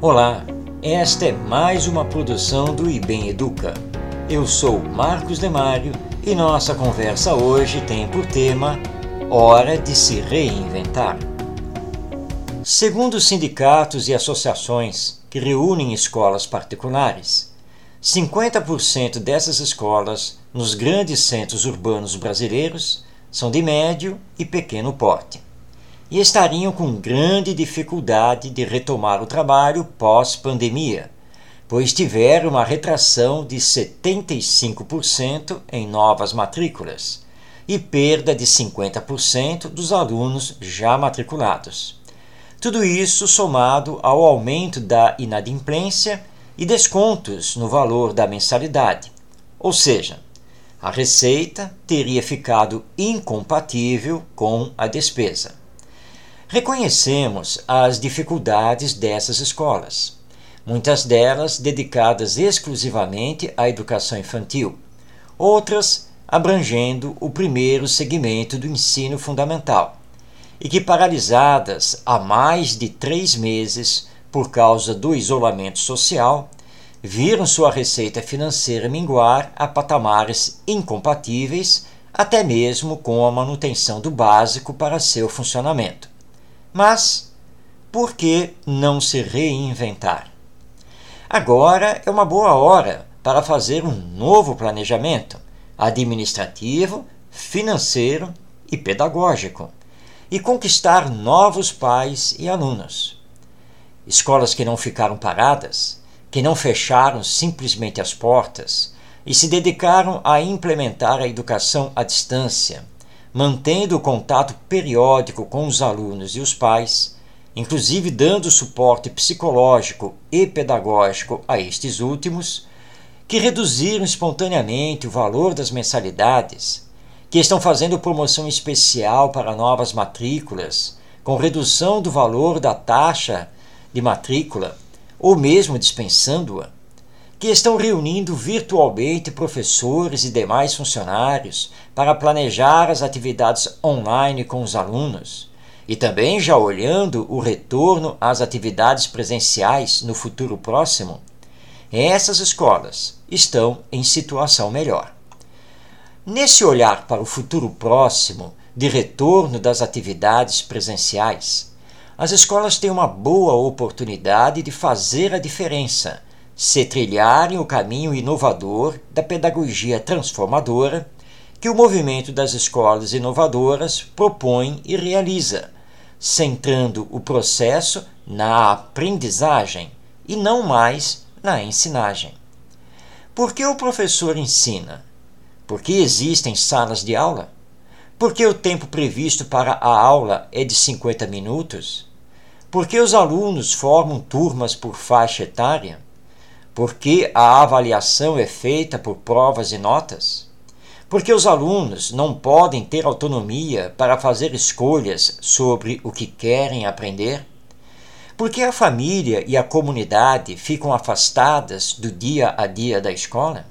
Olá, esta é mais uma produção do IBEM Educa. Eu sou Marcos Demário e nossa conversa hoje tem por tema Hora de se reinventar. Segundo os sindicatos e associações que reúnem escolas particulares, 50% dessas escolas nos grandes centros urbanos brasileiros são de médio e pequeno porte e estariam com grande dificuldade de retomar o trabalho pós-pandemia, pois tiveram uma retração de 75% em novas matrículas e perda de 50% dos alunos já matriculados. Tudo isso somado ao aumento da inadimplência e descontos no valor da mensalidade, ou seja, a receita teria ficado incompatível com a despesa. Reconhecemos as dificuldades dessas escolas, muitas delas dedicadas exclusivamente à educação infantil, outras abrangendo o primeiro segmento do ensino fundamental, e que, paralisadas há mais de três meses por causa do isolamento social, viram sua receita financeira minguar a patamares incompatíveis até mesmo com a manutenção do básico para seu funcionamento. Mas por que não se reinventar? Agora é uma boa hora para fazer um novo planejamento administrativo, financeiro e pedagógico e conquistar novos pais e alunos. Escolas que não ficaram paradas, que não fecharam simplesmente as portas e se dedicaram a implementar a educação à distância mantendo o contato periódico com os alunos e os pais, inclusive dando suporte psicológico e pedagógico a estes últimos, que reduziram espontaneamente o valor das mensalidades, que estão fazendo promoção especial para novas matrículas, com redução do valor da taxa de matrícula, ou mesmo dispensando-a que estão reunindo virtualmente professores e demais funcionários para planejar as atividades online com os alunos e também já olhando o retorno às atividades presenciais no futuro próximo, essas escolas estão em situação melhor. Nesse olhar para o futuro próximo de retorno das atividades presenciais, as escolas têm uma boa oportunidade de fazer a diferença se trilharem o caminho inovador da pedagogia transformadora que o movimento das escolas inovadoras propõe e realiza, centrando o processo na aprendizagem e não mais na ensinagem. Por que o professor ensina? Porque existem salas de aula? Porque o tempo previsto para a aula é de 50 minutos? Porque os alunos formam turmas por faixa etária? Porque a avaliação é feita por provas e notas? Porque os alunos não podem ter autonomia para fazer escolhas sobre o que querem aprender? Porque a família e a comunidade ficam afastadas do dia a dia da escola?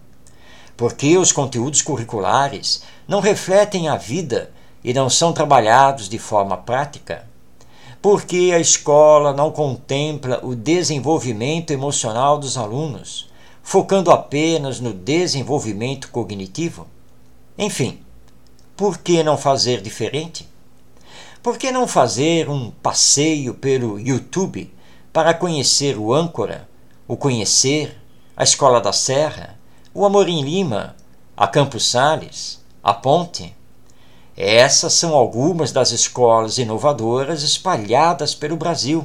Porque os conteúdos curriculares não refletem a vida e não são trabalhados de forma prática? Porque a escola não contempla o desenvolvimento emocional dos alunos, focando apenas no desenvolvimento cognitivo? Enfim, por que não fazer diferente? Por que não fazer um passeio pelo YouTube para conhecer o Âncora, o Conhecer, a Escola da Serra, o Amorim Lima, a Campos Sales, a Ponte? Essas são algumas das escolas inovadoras espalhadas pelo Brasil,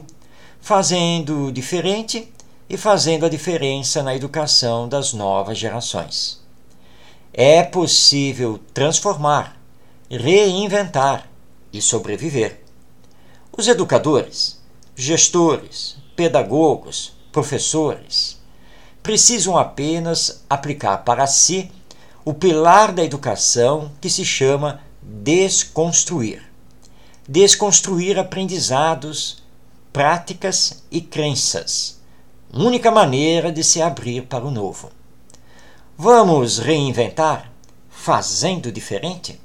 fazendo diferente e fazendo a diferença na educação das novas gerações. É possível transformar, reinventar e sobreviver. Os educadores, gestores, pedagogos, professores precisam apenas aplicar para si o pilar da educação que se chama desconstruir. Desconstruir aprendizados, práticas e crenças. Única maneira de se abrir para o novo. Vamos reinventar fazendo diferente?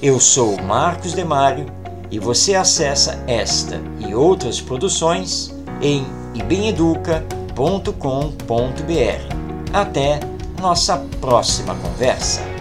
Eu sou Marcos Demário e você acessa esta e outras produções em ibemeduca.com.br. Até nossa próxima conversa.